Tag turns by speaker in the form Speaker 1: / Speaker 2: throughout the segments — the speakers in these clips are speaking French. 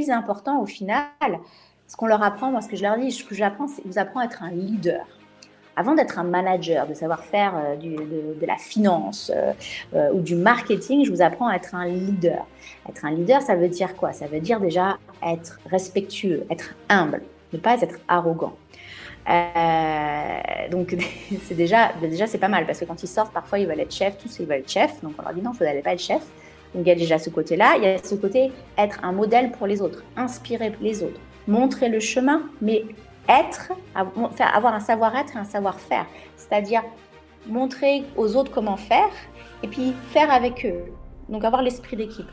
Speaker 1: plus important au final, ce qu'on leur apprend, moi ce que je leur dis, ce que j'apprends, c'est vous apprend à être un leader. Avant d'être un manager, de savoir faire euh, de, la finance euh, euh, ou du marketing, je vous apprends à être un leader. Être un leader, ça veut dire quoi? Ça veut dire déjà être respectueux, être humble, ne pas être arrogant. donc c'est déjà, déjà c'est pas mal parce que quand ils sortent, parfois ils veulent être chef, tous ils veulent être chef. Donc on leur dit non, vous n'allez pas être chef. Donc il y a déjà ce côté-là. Il y a ce côté être un modèle pour les autres, inspirer les autres, montrer le chemin, mais être, avoir un savoir-être et un savoir-faire. C'est-à-dire montrer aux autres comment faire et puis faire avec eux. Donc avoir l'esprit d'équipe.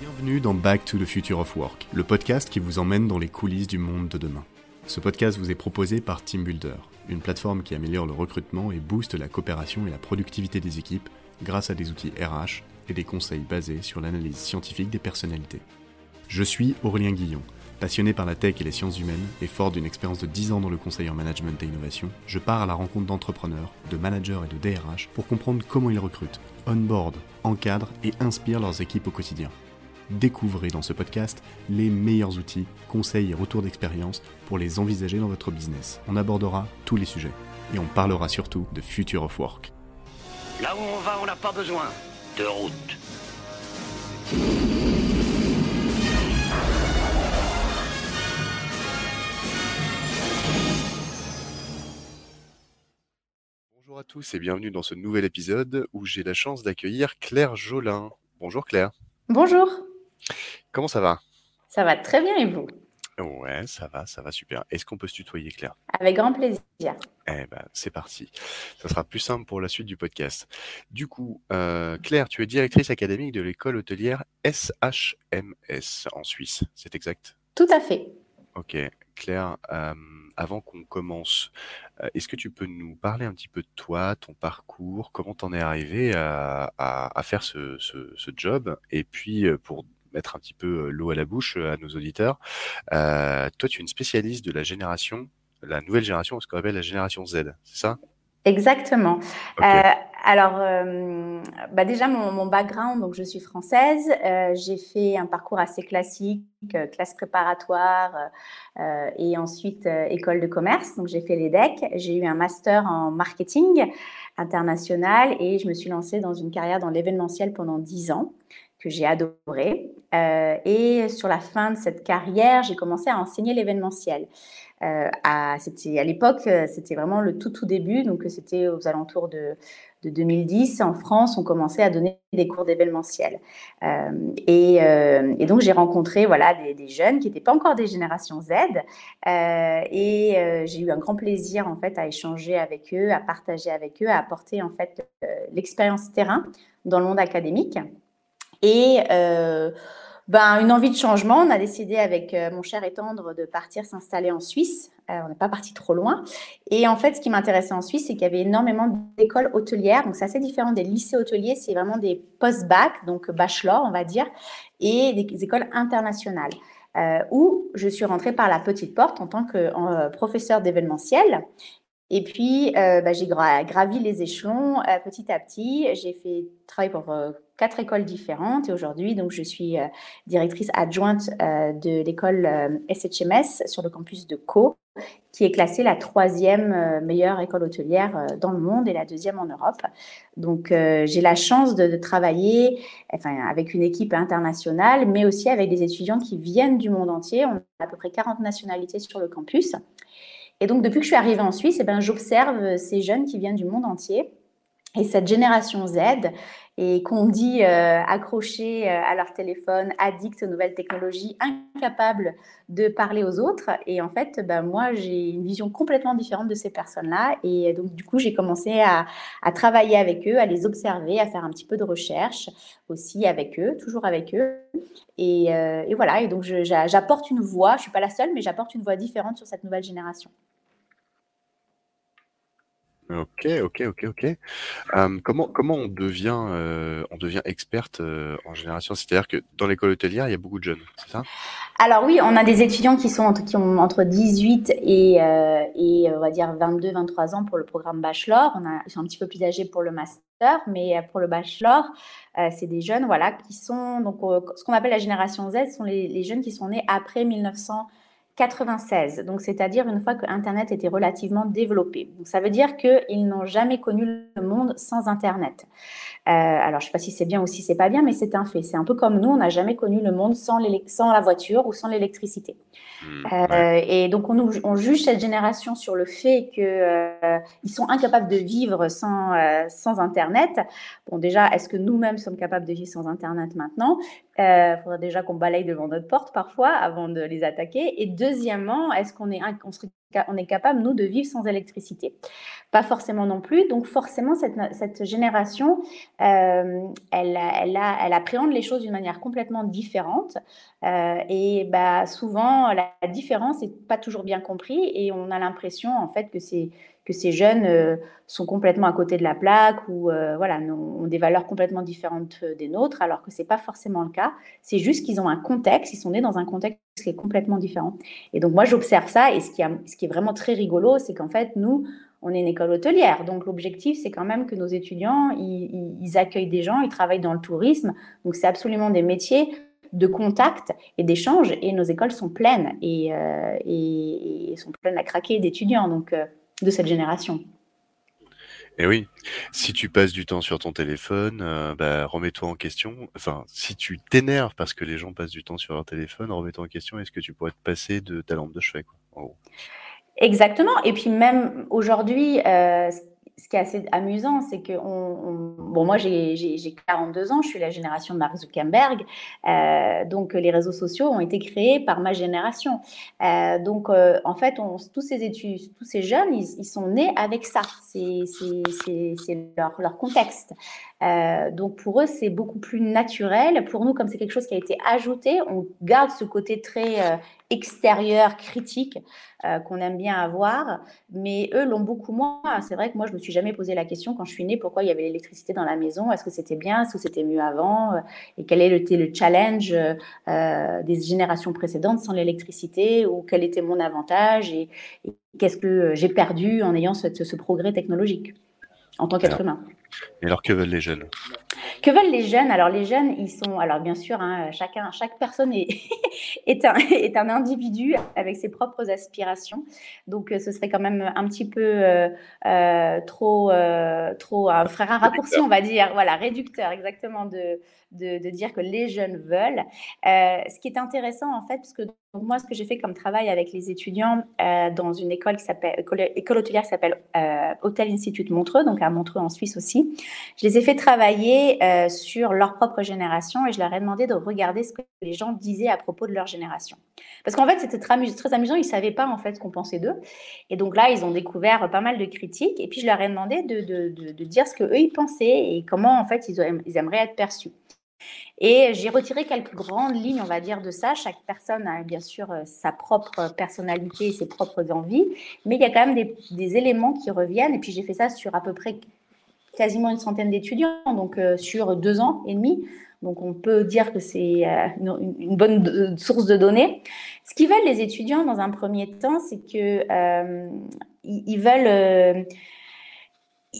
Speaker 2: Bienvenue dans Back to the Future of Work, le podcast qui vous emmène dans les coulisses du monde de demain. Ce podcast vous est proposé par Team Builder, une plateforme qui améliore le recrutement et booste la coopération et la productivité des équipes grâce à des outils RH et des conseils basés sur l'analyse scientifique des personnalités. Je suis Aurélien Guillon Passionné par la tech et les sciences humaines et fort d'une expérience de 10 ans dans le conseil en management et innovation, je pars à la rencontre d'entrepreneurs, de managers et de DRH pour comprendre comment ils recrutent, onboard, encadrent et inspirent leurs équipes au quotidien. Découvrez dans ce podcast les meilleurs outils, conseils et retours d'expérience pour les envisager dans votre business. On abordera tous les sujets et on parlera surtout de Future of Work.
Speaker 3: Là où on va, on n'a pas besoin de route.
Speaker 2: Bonjour à tous et bienvenue dans ce nouvel épisode où j'ai la chance d'accueillir Claire Jolin. Bonjour Claire.
Speaker 1: Bonjour.
Speaker 2: Comment ça va?
Speaker 1: Ça va très bien et vous?
Speaker 2: Ouais, ça va, ça va super. Est-ce qu'on peut se tutoyer Claire?
Speaker 1: Avec grand plaisir.
Speaker 2: Eh ben, c'est parti. Ça sera plus simple pour la suite du podcast. Du coup, euh, Claire, tu es directrice académique de l'école hôtelière SHMS en Suisse, c'est exact?
Speaker 1: Tout à fait.
Speaker 2: Ok, Claire, euh, avant qu'on commence, euh, est-ce que tu peux nous parler un petit peu de toi, ton parcours, comment t'en es arrivé à, faire ce, job? Et puis, pour mettre un petit peu l'eau à la bouche à nos auditeurs, toi, tu es une spécialiste de la génération, la nouvelle génération, ce qu'on appelle la génération Z, c'est ça?
Speaker 1: Exactement. Alors, euh, bah déjà, mon, background, donc je suis française. Euh, j'ai fait un parcours assez classique, euh, classe préparatoire et ensuite école de commerce. Donc, j'ai fait l'EDEC. J'ai eu un master en marketing international et je me suis lancée dans une carrière dans l'événementiel pendant dix ans que j'ai adoré. et sur la fin de cette carrière, j'ai commencé à enseigner l'événementiel. à, c'était à l'époque, c'était vraiment le tout tout début, donc c'était aux alentours de de 2010, en France, on commençait à donner des cours d'événementiel. Euh, euh, et, donc, j'ai rencontré voilà, des, jeunes qui n'étaient pas encore des générations Z. Euh, et j'ai eu un grand plaisir, en fait, à échanger avec eux, à partager avec eux, à apporter, en fait, l'expérience terrain dans le monde académique. Et ben, une envie de changement. On a décidé avec euh, mon cher et tendre de partir s'installer en Suisse. Euh, on n'est pas parti trop loin. Et en fait, ce qui m'intéressait en Suisse, c'est qu'il y avait énormément d'écoles hôtelières. Donc, c'est assez différent des lycées hôteliers. C'est vraiment des post-bac, donc bachelor, on va dire, et des écoles internationales. Euh, où je suis rentrée par la petite porte en tant que professeur d'événementiel. Et puis, bah, j'ai gravi les échelons petit à petit. J'ai fait travailler pour quatre écoles différentes et aujourd'hui, donc, je suis euh, directrice adjointe euh, de l'école SHMS euh, sur le campus de Co, qui est classée la troisième meilleure école hôtelière dans le monde et la deuxième en Europe. Donc, j'ai la chance de, travailler enfin, avec une équipe internationale, mais aussi avec des étudiants qui viennent du monde entier. On a à peu près 40 nationalités sur le campus. Et donc, depuis que je suis arrivée en Suisse, eh ben, j'observe ces jeunes qui viennent du monde entier. Et cette génération Z, et qu'on dit euh, accrochés euh, à leur téléphone, addicts aux nouvelles technologies, incapables de parler aux autres. Et en fait, ben, moi, j'ai une vision complètement différente de ces personnes-là. Et donc, du coup, j'ai commencé à, travailler avec eux, à les observer, à faire un petit peu de recherche aussi avec eux, toujours avec eux. Et, euh, et voilà, et donc j'apporte une voix, je ne suis pas la seule, mais j'apporte une voix différente sur cette nouvelle génération.
Speaker 2: OK, OK, OK, OK. comment comment on devient, heu, on devient experte, heu, en génération? C'est-à-dire que dans l'école hôtelière, il y a beaucoup de jeunes, c'est ça?
Speaker 1: Alors oui, on a des étudiants qui sont entre qui ont entre 18 et heu et on va dire 22-23 ans pour le programme bachelor. On a ils sont un petit peu plus âgés pour le master, mais pour le bachelor, c'est des jeunes, voilà, qui sont donc ce qu'on appelle la génération Z, ce sont les les jeunes qui sont nés après 1900 96, donc c'est-à-dire une fois que Internet était relativement développé. Donc ça veut dire qu'ils n'ont jamais connu le monde sans Internet. Euh, alors je ne sais pas si c'est bien ou si c'est pas bien, mais c'est un fait. C'est un peu comme nous, on n'a jamais connu le monde sans, sans la voiture ou sans l'électricité. Mmh, euh, et donc on, on, juge cette génération sur le fait qu'ils euh, sont incapables de vivre sans, sans Internet. Bon déjà, est-ce que nous-mêmes sommes capables de vivre sans Internet maintenant? Il faudrait déjà qu'on balaye devant notre porte parfois avant de les attaquer. Et deuxièmement, est-ce qu'on est, on est capable, nous, de vivre sans électricité? Pas forcément non plus. Donc forcément, cette, cette génération, euh, elle, elle, a, elle, appréhende les choses d'une manière complètement différente. Euh, et bah, souvent, la, différence n'est pas toujours bien comprise et on a l'impression, en fait, que c'est que ces jeunes euh, sont complètement à côté de la plaque ou euh, voilà, ont, des valeurs complètement différentes euh, des nôtres, alors que ce n'est pas forcément le cas. C'est juste qu'ils ont un contexte, ils sont nés dans un contexte qui est complètement différent. Et donc moi, j'observe ça, et ce qui, est vraiment très rigolo, c'est qu'en fait, nous, on est une école hôtelière. Donc l'objectif, c'est quand même que nos étudiants, ils, accueillent des gens, ils travaillent dans le tourisme. Donc c'est absolument des métiers de contact et d'échange. Et nos écoles sont pleines et, sont pleines à craquer d'étudiants. Donc de cette génération.
Speaker 2: Et eh oui, si tu passes du temps sur ton téléphone, euh, bah, remets-toi en question. Enfin, si tu t'énerves parce que les gens passent du temps sur leur téléphone, remets-toi en question. Est-ce que tu pourrais te passer de ta lampe de chevet,
Speaker 1: Exactement. Et puis même aujourd'hui, euh, ce qui est assez amusant, c'est que on, bon, moi j'ai 42 ans, je suis la génération de Mark Zuckerberg, euh, donc les réseaux sociaux ont été créés par ma génération. Euh, donc euh, en fait, tous ces jeunes, ils, sont nés avec ça, c'est leur, contexte. donc pour eux, c'est beaucoup plus naturel. Pour nous, comme c'est quelque chose qui a été ajouté, on garde ce côté très extérieur, critique, euh, qu'on aime bien avoir, mais eux l'ont beaucoup moins. C'est vrai que moi, je me suis jamais posé la question quand je suis née, pourquoi il y avait l'électricité dans la maison, est-ce que c'était bien, est-ce que c'était mieux avant, et quel était le challenge euh, des générations précédentes sans l'électricité, ou quel était mon avantage, et, qu'est-ce que j'ai perdu en ayant ce, ce progrès technologique en tant qu'être humain?
Speaker 2: Et alors, que veulent les jeunes?
Speaker 1: Que veulent les jeunes? Alors les jeunes, ils sont, alors bien sûr, hein, chacun, chaque personne est, est, un, est, un, individu avec ses propres aspirations. Donc euh, ce serait quand même un petit peu euh, euh, trop, trop un frère un raccourci, on va dire, voilà, réducteur exactement de, de, de dire que les jeunes veulent. ce qui est intéressant en fait, parce que donc moi, ce que j'ai fait comme travail avec les étudiants euh, dans une école qui s'appelle école, hôtelière qui s'appelle euh, Hôtel Institute Montreux, donc à Montreux en Suisse aussi, je les ai fait travailler euh, sur leur propre génération et je leur ai demandé de regarder ce que les gens disaient à propos de leur génération. Parce qu'en fait, c'était très, amusant, ils ne savaient pas en fait ce qu'on pensait d'eux. Et donc là, ils ont découvert pas mal de critiques et puis je leur ai demandé de, dire ce qu'eux, ils pensaient et comment en fait ils, ils aimeraient être perçus. Et j'ai retiré quelques grandes lignes, on va dire, de ça. Chaque personne a bien sûr euh, sa propre personnalité et ses propres envies, mais il y a quand même des, éléments qui reviennent. Et puis j'ai fait ça sur à peu près quasiment une centaine d'étudiants, donc euh, sur deux ans et demi. Donc on peut dire que c'est euh, une, bonne source de données. Ce qu'ils veulent les étudiants dans un premier temps, c'est que ils veulent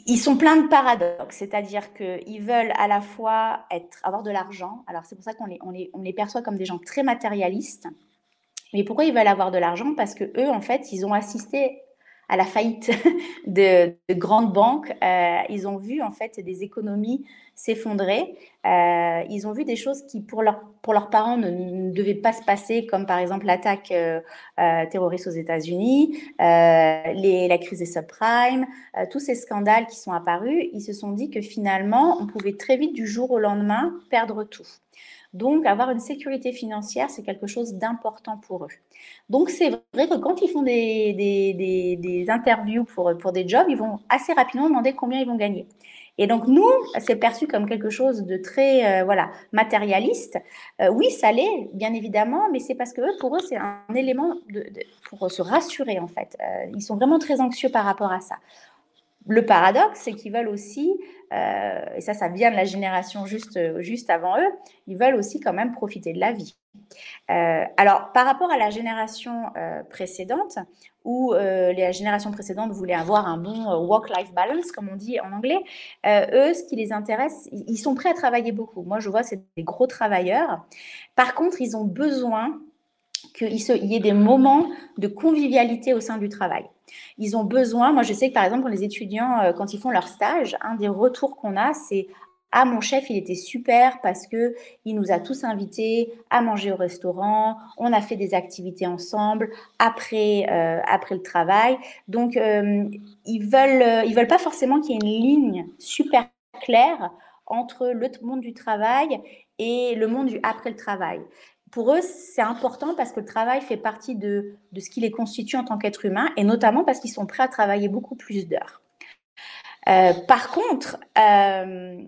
Speaker 1: ils sont pleins de paradoxes, c'est-à-dire qu'ils veulent à la fois être, avoir de l'argent, alors c'est pour ça qu'on les, on les, on les perçoit comme des gens très matérialistes, mais pourquoi ils veulent avoir de l'argent? Parce que eux, en fait, ils ont assisté à la faillite de, grandes banques. Euh, ils ont vu en fait des économies s'effondrer. Euh, ils ont vu des choses qui, pour, leur, pour leurs parents, ne, devaient pas se passer, comme par exemple l'attaque euh, terroriste aux États-Unis, la crise des subprimes, tous ces scandales qui sont apparus. Ils se sont dit que finalement, on pouvait très vite, du jour au lendemain, perdre tout. Donc, avoir une sécurité financière, c'est quelque chose d'important pour eux. Donc, c'est vrai que quand ils font des, des, interviews pour, pour des jobs, ils vont assez rapidement demander combien ils vont gagner. Et donc, nous, c'est perçu comme quelque chose de très euh, voilà, matérialiste. Euh, oui, ça l'est, bien évidemment, mais c'est parce que eux, pour eux, c'est un élément de, pour se rassurer, en fait. Euh, ils sont vraiment très anxieux par rapport à ça. Le paradoxe, c'est qu'ils veulent aussi, euh, et ça, ça vient de la génération juste, juste avant eux, ils veulent aussi quand même profiter de la vie. Euh, alors, par rapport à la génération euh, précédente, où les générations précédentes voulaient avoir un bon work-life balance, comme on dit en anglais, eux, ce qui les intéresse, ils sont prêts à travailler beaucoup. Moi, je vois, c'est des gros travailleurs. Par contre, ils ont besoin qu'il y ait des moments de convivialité au sein du travail. Ils ont besoin, moi je sais que par exemple, les étudiants, euh, quand ils font leur stage, un des retours qu'on a, c'est ah, mon chef, il était super parce que il nous a tous invités à manger au restaurant. On a fait des activités ensemble après, euh, après le travail. Donc, euh, ils veulent, ils veulent pas forcément qu'il y ait une ligne super claire entre le monde du travail et le monde du après le travail pour eux, c'est important parce que le travail fait partie de, ce qui les constitue en tant qu'être humain et notamment parce qu'ils sont prêts à travailler beaucoup plus d'heures. Euh, par contre, euh,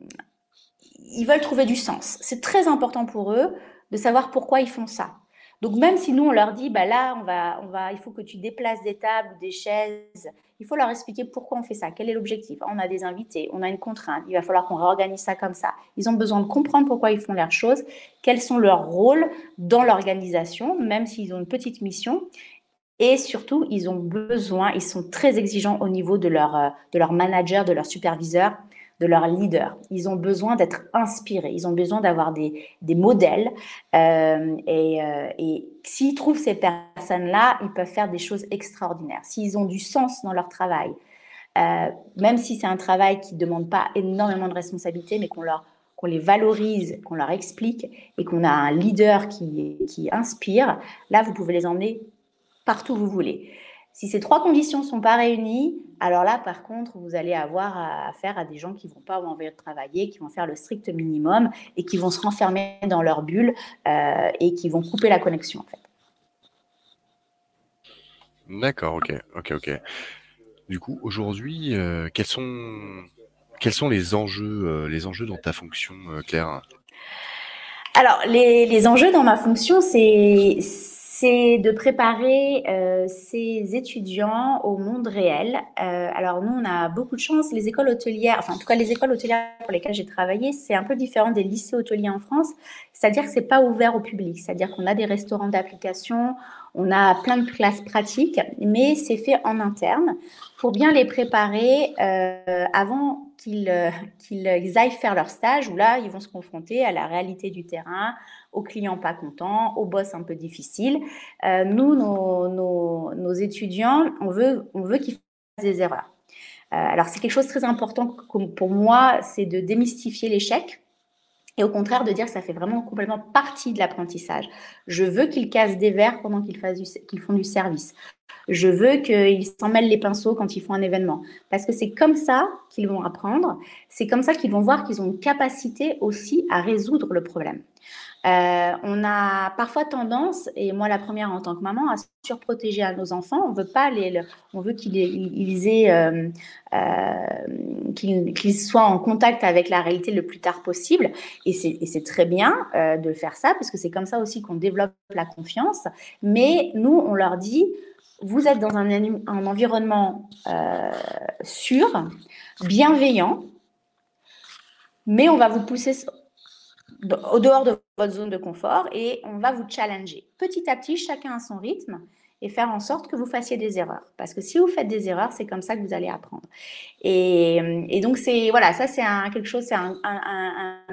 Speaker 1: ils veulent trouver du sens. C'est très important pour eux de savoir pourquoi ils font ça. Donc même si nous on leur dit bah là on va on va il faut que tu déplaces des tables des chaises, il faut leur expliquer pourquoi on fait ça, quel est l'objectif. On a des invités, on a une contrainte, il va falloir qu'on réorganise ça comme ça. Ils ont besoin de comprendre pourquoi ils font leurs choses, quels sont leurs rôles dans l'organisation, même s'ils ont une petite mission. Et surtout, ils ont besoin, ils sont très exigeants au niveau de leur, euh, de leur manager, de leur superviseur de leur leader. Ils ont besoin d'être inspirés, ils ont besoin d'avoir des, des, modèles. Euh, et, euh, et s'ils trouvent ces personnes-là, ils peuvent faire des choses extraordinaires. S'ils ont du sens dans leur travail, euh, même si c'est un travail qui ne demande pas énormément de responsabilité, mais qu'on les valorise, qu'on leur explique et qu'on a un leader qui, qui inspire, là, vous pouvez les emmener partout où vous voulez. Si ces trois conditions ne sont pas réunies, alors là, par contre, vous allez avoir affaire à des gens qui ne vont pas avoir envie de travailler, qui vont faire le strict minimum et qui vont se renfermer dans leur bulle euh, et qui vont couper la connexion, en fait.
Speaker 2: D'accord, ok, ok, ok. Du coup, aujourd'hui, euh, quels sont quels sont les enjeux euh, les enjeux dans ta fonction, Claire?
Speaker 1: Alors, les, les, enjeux dans ma fonction, c'est c'est de préparer euh, ces étudiants au monde réel. Euh, alors nous, on a beaucoup de chance. Les écoles hôtelières, enfin en tout cas les écoles hôtelières pour lesquelles j'ai travaillé, c'est un peu différent des lycées hôteliers en France. C'est-à-dire que c'est pas ouvert au public. C'est-à-dire qu'on a des restaurants d'application, on a plein de classes pratiques, mais c'est fait en interne pour bien les préparer euh, avant qu'ils qu'ils aillent faire leur stage où là, ils vont se confronter à la réalité du terrain, aux clients pas contents, aux boss un peu difficiles. Euh, nous, nos, étudiants, on veut, on veut qu'ils fassent des erreurs. Euh, alors, c'est quelque chose de très important pour moi, c'est de démystifier l'échec. Et au contraire, de dire que ça fait vraiment complètement partie de l'apprentissage. Je veux qu'ils cassent des verres pendant qu'ils font du service. Je veux qu'ils s'en mêlent les pinceaux quand ils font un événement. Parce que c'est comme ça qu'ils vont apprendre. C'est comme ça qu'ils vont voir qu'ils ont une capacité aussi à résoudre le problème. Euh, on a parfois tendance, et moi la première en tant que maman, à surprotéger à nos enfants. On veut pas les, on veut qu'ils ils aient, euh, euh, qu'ils soient en contact avec la réalité le plus tard possible. Et c'est très bien de faire ça parce que c'est comme ça aussi qu'on développe la confiance. Mais nous, on leur dit, vous êtes dans un environnement sûr, bienveillant, mais on va vous pousser au dehors de votre zone de confort et on va vous challenger. Petit à petit, chacun à son rythme et faire en sorte que vous fassiez des erreurs. Parce que si vous faites des erreurs, c'est comme ça que vous allez apprendre. Et, donc, c'est voilà, ça, c'est un, quelque chose, c'est un,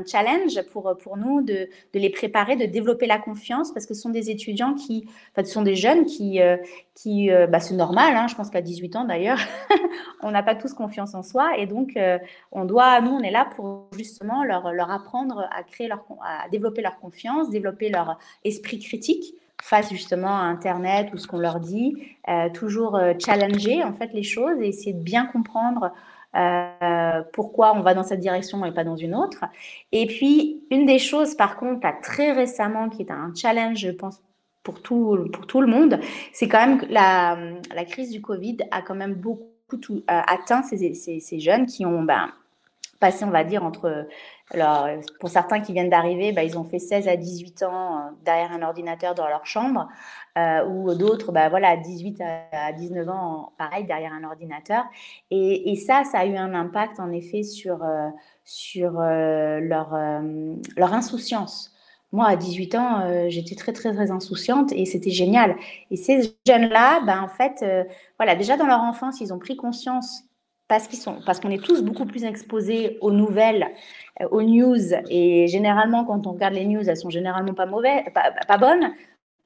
Speaker 1: challenge pour, pour nous de, de, les préparer, de développer la confiance, parce que ce sont des étudiants qui, enfin, ce sont des jeunes qui, euh, qui euh, bah, c'est normal, hein, je pense qu'à 18 ans d'ailleurs, on n'a pas tous confiance en soi. Et donc, euh, on doit, nous, on est là pour justement leur, leur apprendre à créer leur, à développer leur confiance, développer leur esprit critique face justement à Internet ou ce qu'on leur dit, euh, toujours euh, challenger en fait les choses et essayer de bien comprendre euh, pourquoi on va dans cette direction et pas dans une autre. Et puis, une des choses, par contre, très récemment, qui est un challenge, je pense, pour tout, pour tout le monde, c'est quand même que la, la, crise du Covid a quand même beaucoup tout, atteint ces, ces, ces, jeunes qui ont ben, passé, on va dire, entre Alors, pour certains qui viennent d'arriver, bah, ils ont fait 16 à 18 ans euh, derrière un ordinateur dans leur chambre, euh, ou d'autres, bah, voilà, 18 à 19 ans, pareil, derrière un ordinateur. Et, ça, ça a eu un impact, en effet, sur, euh, sur leur, leur insouciance. Moi, à 18 ans, j'étais très, très, très insouciante et c'était génial. Et ces jeunes-là, ben, en fait, voilà, déjà dans leur enfance, ils ont pris conscience parce qu'ils sont, parce qu'on est tous beaucoup plus exposés aux nouvelles, euh, aux news, et généralement, quand on regarde les news, elles sont généralement pas mauvaises, pas, bonnes.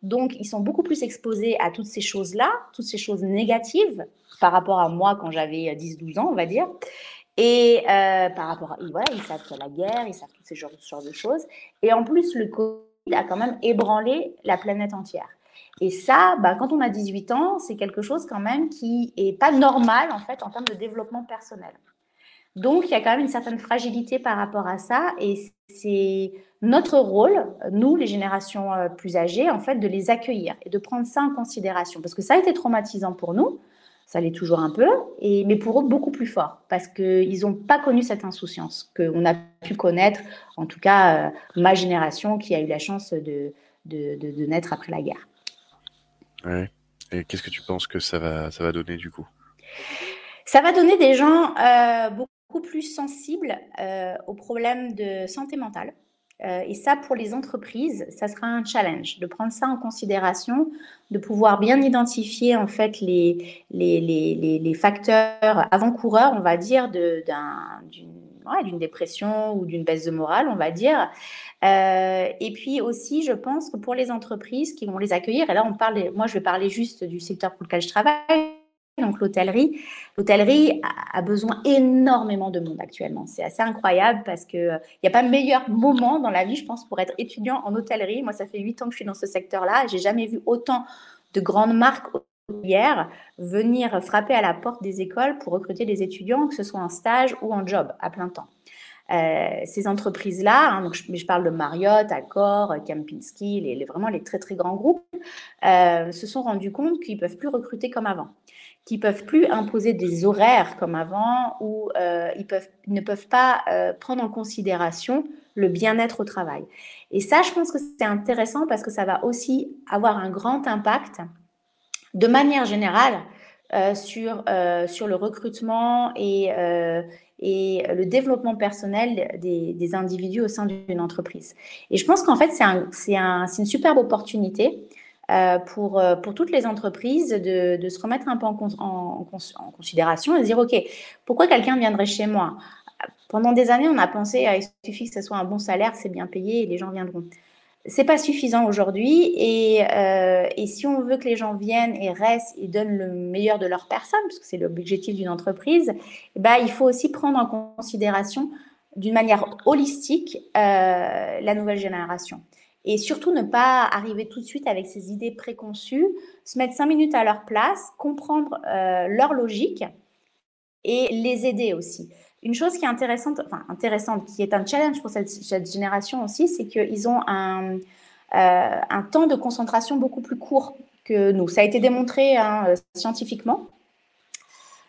Speaker 1: Donc, ils sont beaucoup plus exposés à toutes ces choses-là, toutes ces choses négatives par rapport à moi quand j'avais 10-12 ans, on va dire. Et euh, par rapport à, voilà, ils savent qu'il y a la guerre, ils savent tous ces genres, de choses. Et en plus, le Covid a quand même ébranlé la planète entière. Et ça, bah, quand on a 18 ans, c'est quelque chose quand même qui n'est pas normal en fait en termes de développement personnel. Donc, il y a quand même une certaine fragilité par rapport à ça. Et c'est notre rôle, nous, les générations euh, plus âgées, en fait, de les accueillir et de prendre ça en considération. Parce que ça a été traumatisant pour nous, ça l'est toujours un peu, mais pour eux, beaucoup plus fort. Parce qu'ils n'ont pas connu cette insouciance qu'on a pu connaître, en tout cas, euh, ma génération qui a eu la chance de naître après la guerre.
Speaker 2: Ouais. Et qu'est-ce que tu penses que ça va, ça va donner du coup?
Speaker 1: Ça va donner des gens euh, beaucoup plus sensibles euh, aux problèmes de santé mentale. Euh, et ça, pour les entreprises, ça sera un challenge de prendre ça en considération, de pouvoir bien identifier en fait les, les, les, les facteurs avant-coureurs, on va dire, d'une d'une dépression ou d'une baisse de morale, on va dire. Euh, et puis aussi, je pense que pour les entreprises qui vont les accueillir, et là on parle, moi je vais parler juste du secteur pour lequel je travaille, donc l'hôtellerie. L'hôtellerie a besoin énormément de monde actuellement. C'est assez incroyable parce qu'il n'y a pas meilleur moment dans la vie, je pense, pour être étudiant en hôtellerie. Moi, ça fait huit ans que je suis dans ce secteur-là. J'ai jamais vu autant de grandes marques hôtelières venir frapper à la porte des écoles pour recruter des étudiants, que ce soit en stage ou en job à plein temps. Euh, ces entreprises-là, hein, je, parle de Marriott, Accor, Kempinski, les, vraiment les très très grands groupes, euh, se sont rendus compte qu'ils peuvent plus recruter comme avant qui peuvent plus imposer des horaires comme avant ou euh, ils, peuvent, ne peuvent pas euh, prendre en considération le bien-être au travail. Et ça, je pense que c'est intéressant parce que ça va aussi avoir un grand impact de manière générale euh, sur, sur le recrutement et, et le développement personnel des, des, individus au sein d'une entreprise. Et je pense qu'en fait, c'est un, un, une superbe opportunité euh, pour, euh, pour toutes les entreprises de, de se remettre un peu en, en, en, considération et de dire, OK, pourquoi quelqu'un viendrait chez moi? Pendant des années, on a pensé, ah, il suffit que ce soit un bon salaire, c'est bien payé et les gens viendront. C'est pas suffisant aujourd'hui et, euh, et, si on veut que les gens viennent et restent et donnent le meilleur de leur personne, parce que c'est l'objectif d'une entreprise, ben, il faut aussi prendre en considération d'une manière holistique euh, la nouvelle génération et surtout ne pas arriver tout de suite avec ses idées préconçues, se mettre cinq minutes à leur place, comprendre euh, leur logique et les aider aussi. Une chose qui est intéressante, enfin intéressante, qui est un challenge pour cette, génération aussi, c'est qu'ils ont un, euh, un, temps de concentration beaucoup plus court que nous. Ça a été démontré hein, euh, scientifiquement.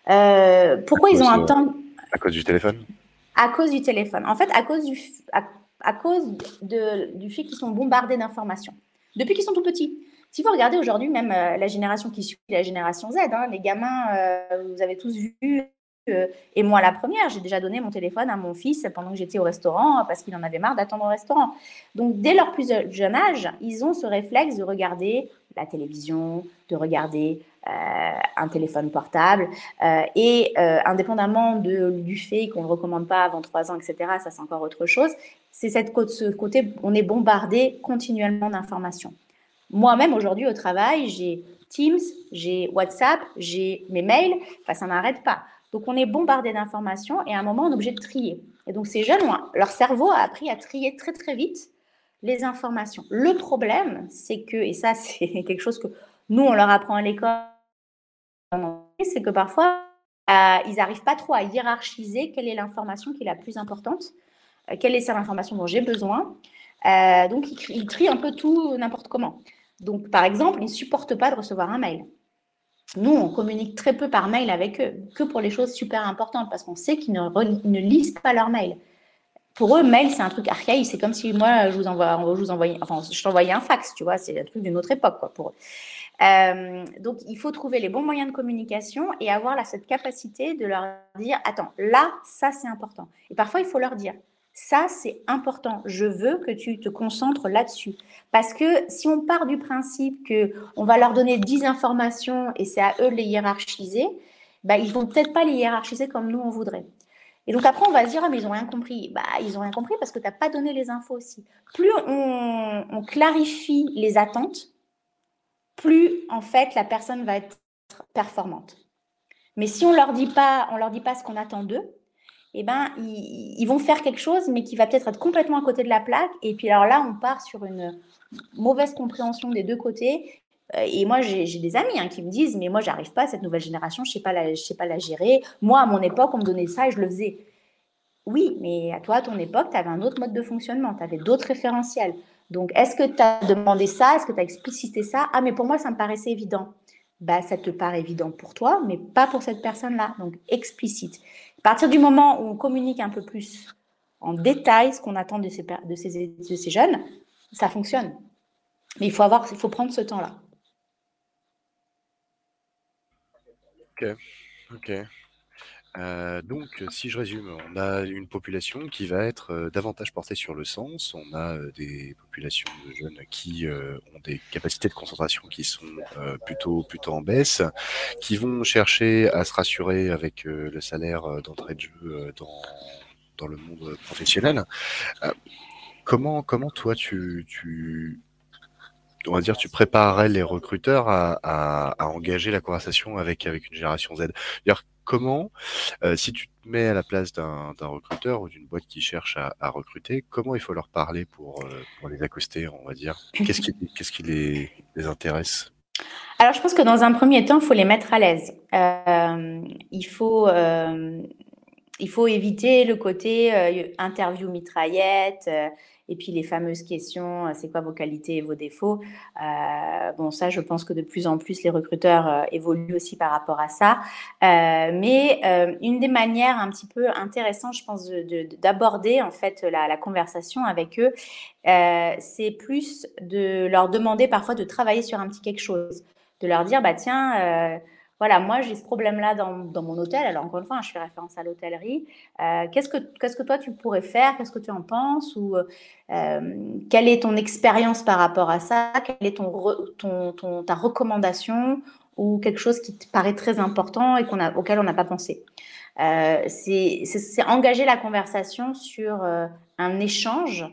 Speaker 1: pourquoi ils ont un temps
Speaker 2: À cause du téléphone?
Speaker 1: À cause du téléphone. En fait, à cause du, à cause de, du fait qu'ils sont bombardés d'informations. Depuis qu'ils sont tout petits. Si vous regardez aujourd'hui, même euh, la génération qui suit, la génération Z, hein, les gamins, euh, vous avez tous vu, euh, et moi la première, j'ai déjà donné mon téléphone à mon fils pendant que j'étais au restaurant parce qu'il en avait marre d'attendre au restaurant. Donc dès leur plus jeune âge, ils ont ce réflexe de regarder la télévision, de regarder euh, un téléphone portable. Euh, et euh, indépendamment du fait qu'on ne recommande pas avant 3 ans, etc., ça c'est encore autre chose, c'est ce côté, on est bombardé continuellement d'informations. Moi-même, aujourd'hui, au travail, j'ai Teams, j'ai WhatsApp, j'ai mes mails, enfin, ça n'arrête pas. Donc, on est bombardé d'informations et à un moment, on est obligé de trier. Et donc, ces jeunes, leur cerveau a appris à trier très, très vite les informations. Le problème, c'est que, et ça, c'est quelque chose que nous, on leur apprend à l'école, c'est que parfois, euh, ils n'arrivent pas trop à hiérarchiser quelle est l'information qui est la plus importante, euh, quelle est celle l'information dont j'ai besoin. Euh, donc, ils, ils, trient un peu tout n'importe comment. Donc, par exemple, ils ne supportent pas de recevoir un mail. Nous, on communique très peu par mail avec eux, que pour les choses super importantes, parce qu'on sait qu'ils ne, lisent pas leur mail pour eux, mail, c'est un truc archaïque. C'est comme si moi, je vous envoie, je vous envoyais, enfin, je t'envoyais un fax, tu vois. C'est un truc d'une autre époque, quoi, pour eux. Euh, donc, il faut trouver les bons moyens de communication et avoir cette capacité de leur dire, attends, là, ça, c'est important. Et parfois, il faut leur dire, ça, c'est important. Je veux que tu te concentres là-dessus. Parce que si on part du principe que on va leur donner 10 informations et c'est à eux de les hiérarchiser, bah, ils vont peut-être pas les hiérarchiser comme nous, on voudrait. Et donc après, on va se dire, ah, mais ils n'ont rien compris. Bah, ils n'ont rien compris parce que tu n'as pas donné les infos aussi. Plus on, clarifie les attentes, plus en fait la personne va être performante. Mais si on leur dit pas, on leur dit pas ce qu'on attend d'eux, eh ben ils, vont faire quelque chose, mais qui va peut-être être complètement à côté de la plaque. Et puis alors là, on part sur une mauvaise compréhension des deux côtés. Euh, et moi, j'ai des amis hein, qui me disent, mais moi, j'arrive pas à cette nouvelle génération, je sais sais pas la gérer. Moi, à mon époque, on me donnait ça et je le faisais. Oui, mais à toi, à ton époque, tu avais un autre mode de fonctionnement, tu avais d'autres référentiels. Donc, est-ce que tu as demandé ça? Est-ce que tu as explicité ça? Ah, mais pour moi, ça me paraissait évident. Bah, ça te paraît évident pour toi, mais pas pour cette personne-là. Donc, explicite. À partir du moment où on communique un peu plus en détail ce qu'on attend de ces, jeunes, ça fonctionne. Mais il faut, avoir, il faut prendre ce temps-là.
Speaker 2: Ok, ok. Euh, donc, si je résume, on a une population qui va être euh, davantage portée sur le sens. On a euh, des populations de jeunes qui ont des capacités de concentration qui sont plutôt plutôt en baisse, qui vont chercher à se rassurer avec le salaire d'entrée de jeu dans dans le monde professionnel. comment comment toi tu tu on va dire, tu préparerais les recruteurs à, à, engager la conversation avec, avec une génération Z? Comment, euh, si tu te mets à la place d'un recruteur ou d'une boîte qui cherche à, recruter, comment il faut leur parler pour, euh, les accoster, on va dire? Qu'est-ce qui, les, intéresse?
Speaker 1: Alors, je pense que dans un premier temps, il faut les mettre à l'aise. Euh, il faut éviter le côté interview mitraillette et puis les fameuses questions, euh, c'est quoi vos qualités et vos défauts. bon, ça, je pense que de plus en plus, les recruteurs évoluent aussi par rapport à ça. mais une des manières un petit peu intéressantes, je pense, d'aborder en fait la, la, conversation avec eux, c'est plus de leur demander parfois de travailler sur un petit quelque chose, de leur dire, bah tiens voilà, moi j'ai ce problème-là dans, mon hôtel. Alors encore une fois, hein, je fais référence à l'hôtellerie. Euh, qu'est-ce que qu'est-ce que toi tu pourrais faire? Qu'est-ce que tu en penses? Ou euh, quelle est ton expérience par rapport à ça? Quelle est ton, ta recommandation? Ou quelque chose qui te paraît très important et qu'on a, auquel on n'a pas pensé? Euh, C'est engager la conversation sur un échange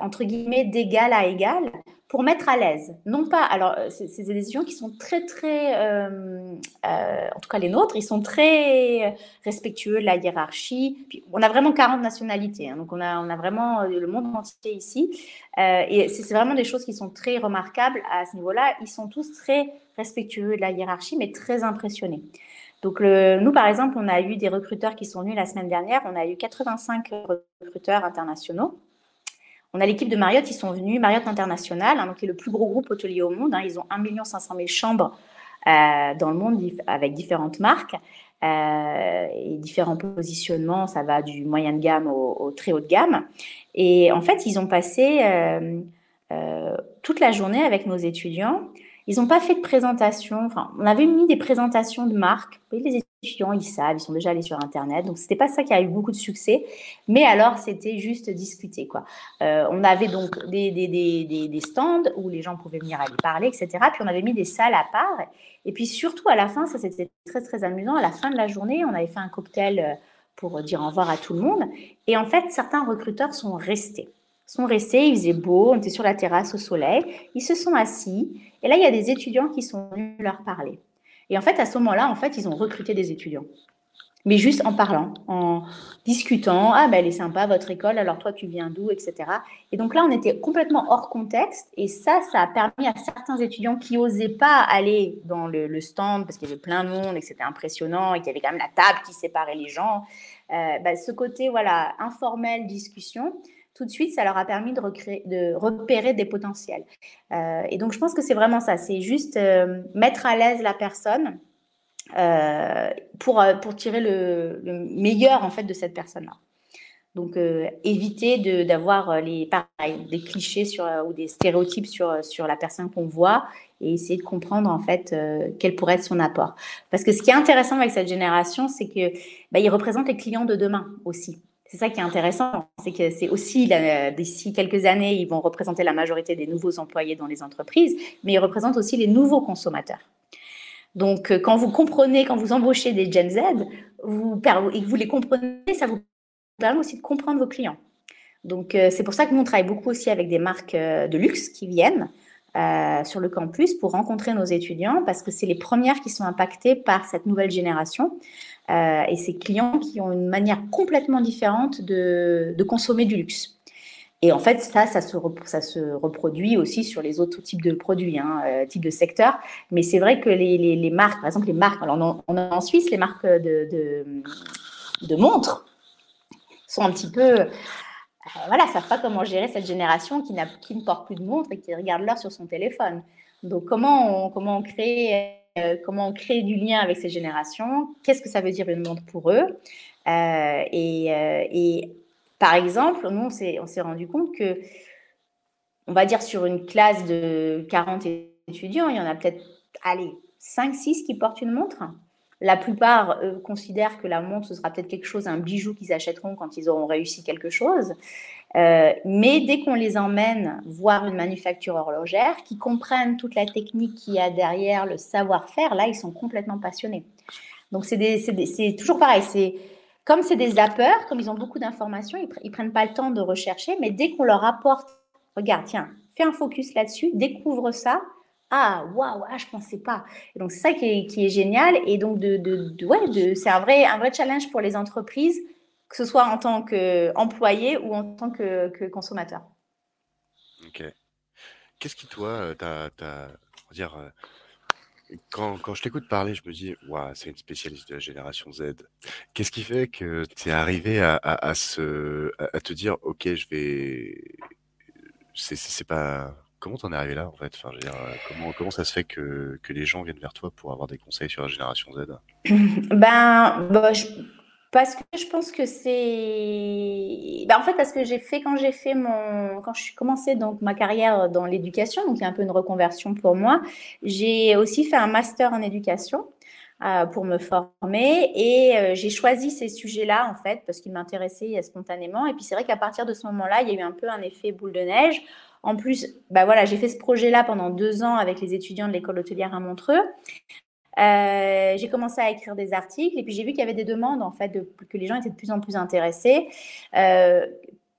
Speaker 1: entre guillemets d'égal à égal pour mettre à l'aise. Non pas, alors, euh, c'est des décisions qui sont très, très, euh, euh, en tout cas les nôtres, ils sont très respectueux de la hiérarchie. Puis, on a vraiment 40 nationalités, hein, donc on a, on a vraiment le monde entier ici. et c'est vraiment des choses qui sont très remarquables à ce niveau-là. Ils sont tous très respectueux de la hiérarchie, mais très impressionnés. Donc, nous, par exemple, on a eu des recruteurs qui sont venus la semaine dernière. On a eu 85 recruteurs internationaux. On a l'équipe de Marriott, ils sont venus, Marriott International, hein, donc qui est le plus gros groupe hôtelier au monde. Hein, ils ont 1 500 000 chambres euh, dans le monde avec différentes marques euh, et différents positionnements. Ça va du moyen de gamme au, très haut de gamme. Et en fait, ils ont passé euh, toute la journée avec nos étudiants ils n'ont pas fait de présentation. Enfin, on avait mis des présentations de marques. les étudiants, ils savent, ils sont déjà allés sur Internet. Donc, c'était pas ça qui a eu beaucoup de succès. Mais alors, c'était juste discuter, quoi. Euh, on avait donc des, des, des, stands où les gens pouvaient venir aller parler, etc. Puis, on avait mis des salles à part. Et puis, surtout, à la fin, ça, c'était très, très amusant. À la fin de la journée, on avait fait un cocktail euh, pour dire au revoir à tout le monde. Et en fait, certains recruteurs sont restés sont restés, il faisait beau, on était sur la terrasse au soleil, ils se sont assis, et là, il y a des étudiants qui sont venus leur parler. Et en fait, à ce moment-là, en fait, ils ont recruté des étudiants. Mais juste en parlant, en discutant, ah ben elle est sympa votre école, alors toi tu viens d'où, etc. Et donc là on était complètement hors contexte et ça, ça a permis à certains étudiants qui n'osaient pas aller dans le, stand parce qu'il y avait plein de monde et que c'était impressionnant et qu'il y avait quand même la table qui séparait les gens, ben, ce côté voilà informel discussion, tout de suite, ça leur a permis de, repérer des potentiels. Euh, et donc, je pense que c'est vraiment ça. C'est juste euh, mettre à l'aise la personne euh, pour, pour tirer le, meilleur en fait de cette personne-là. Donc, éviter d'avoir les, des clichés sur, ou des stéréotypes sur, sur la personne qu'on voit et essayer de comprendre en fait quel pourrait être son apport. Parce que ce qui est intéressant avec cette génération, c'est que bah, représentent les clients de demain aussi. C'est ça qui est intéressant, c'est que c'est aussi d'ici quelques années, ils vont représenter la majorité des nouveaux employés dans les entreprises, mais ils représentent aussi les nouveaux consommateurs. Donc, euh, quand vous comprenez, quand vous embauchez des Gen Z, vous, et que vous les comprenez, ça vous permet aussi de comprendre vos clients. Donc, euh, c'est pour ça que nous, on travaille beaucoup aussi avec des marques euh, de luxe qui viennent sur le campus pour rencontrer nos étudiants parce que c'est les premières qui sont impactées par cette nouvelle génération. Euh, et ces clients qui ont une manière complètement différente de, consommer du luxe. Et en fait, ça, ça se, reproduit aussi sur les autres types de produits, hein, euh, types de secteurs. Mais c'est vrai que les, marques, par exemple, les marques, alors on, a en Suisse les marques de, montres, sont un petit peu, euh, voilà, savent pas comment gérer cette génération qui, ne porte plus de montre et qui regarde l'heure sur son téléphone. Donc, comment on, comment on crée euh, comment on crée du lien avec ces générations, qu'est-ce que ça veut dire une montre pour eux. Euh, euh, et, par exemple, nous, on s'est rendu compte que, on va dire sur une classe de 40 étudiants, il y en a peut-être, allez, 5-6 qui portent une montre. La plupart considèrent que la montre, ce sera peut-être quelque chose, un bijou qu'ils achèteront quand ils auront réussi quelque chose. Euh, mais dès qu'on les emmène voir une manufacture horlogère, qui comprennent toute la technique qu'il y a derrière, le savoir-faire, là, ils sont complètement passionnés. Donc, c'est toujours pareil. C'est comme c'est des zappeurs, comme ils ont beaucoup d'informations, ils, ne prennent pas le temps de rechercher, mais dès qu'on leur apporte, regarde, tiens, fais un focus là-dessus, découvre ça. Ah, waouh, ah, je pensais pas. donc, c'est ça qui est, génial. Et donc, de, ouais, c'est un vrai, un vrai challenge pour les entreprises que ce soit en tant qu'employé ou en tant que, consommateur.
Speaker 2: Ok. Qu'est-ce qui, toi, t'as, dire, euh, quand, quand, je t'écoute parler, je me dis, waouh, c'est une spécialiste de la génération Z. Qu'est-ce qui fait que tu es arrivé à, à, ce, à, te dire, ok, je vais. C'est, pas. Comment t'en es arrivé là, en fait? Enfin, je veux dire, euh, comment, comment ça se fait que, que les gens viennent vers toi pour avoir des conseils sur la génération Z?
Speaker 1: Ben, bah, je parce que je pense que c'est. Ben, en fait, parce que j'ai fait, quand j'ai fait mon. Quand je suis commencé donc, ma carrière dans l'éducation, donc il y a un peu une reconversion pour moi, j'ai aussi fait un master en éducation. Euh, pour me former et euh, j'ai choisi ces sujets-là en fait parce qu'ils m'intéressaient spontanément et puis c'est vrai qu'à partir de ce moment-là il y a eu un peu un effet boule de neige en plus, bah voilà, j'ai fait ce projet-là pendant deux ans avec les étudiants de l'école hôtelière à Montreux. Euh, j'ai commencé à écrire des articles et puis j'ai vu qu'il y avait des demandes en fait, que les gens étaient de plus en plus intéressés. Euh,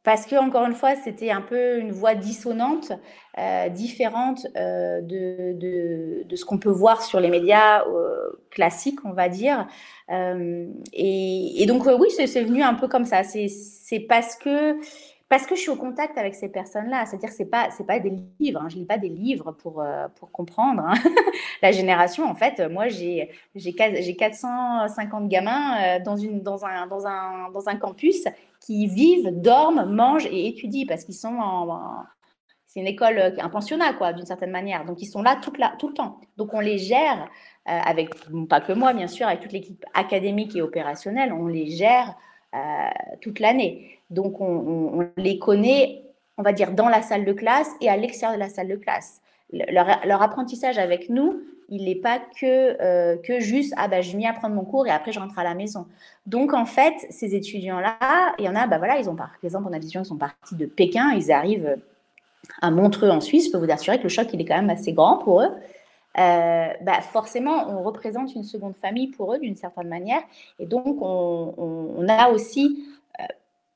Speaker 1: parce que encore une fois, c'était un peu une voix dissonante, euh, différente de, de, de, ce qu'on peut voir sur les médias classiques, on va dire. Et, et, donc oui, c'est venu un peu comme ça. C'est parce que parce que je suis au contact avec ces personnes-là. C'est-à-dire que ce n'est pas, pas des livres. Hein. Je lis pas des livres pour, euh, pour comprendre. Hein. la génération, en fait, moi, j'ai 450 gamins euh, dans, une, dans, un, dans, un, dans un campus qui vivent, dorment, mangent et étudient parce qu'ils sont en, c'est une école, un pensionnat, quoi, d'une certaine manière. Donc, ils sont là tout, tout le temps. Donc, on les gère euh, avec, pas que moi, bien sûr, avec toute l'équipe académique et opérationnelle, on les gère toute l'année. Donc, on, les connaît, on va dire, dans la salle de classe et à l'extérieur de la salle de classe. Leur, apprentissage avec nous, il n'est pas que, euh, que juste, ah bah, je viens apprendre mon cours et après je rentre à la maison. Donc, en fait, ces étudiants-là, il y en a, bah voilà, ils ont par exemple, on a des étudiants qui sont partis de Pékin, ils arrivent à Montreux en Suisse, je peux vous assurer que le choc, il est quand même assez grand pour eux. Euh, bah forcément, on représente une seconde famille pour eux d'une certaine manière. Et donc, on, on a aussi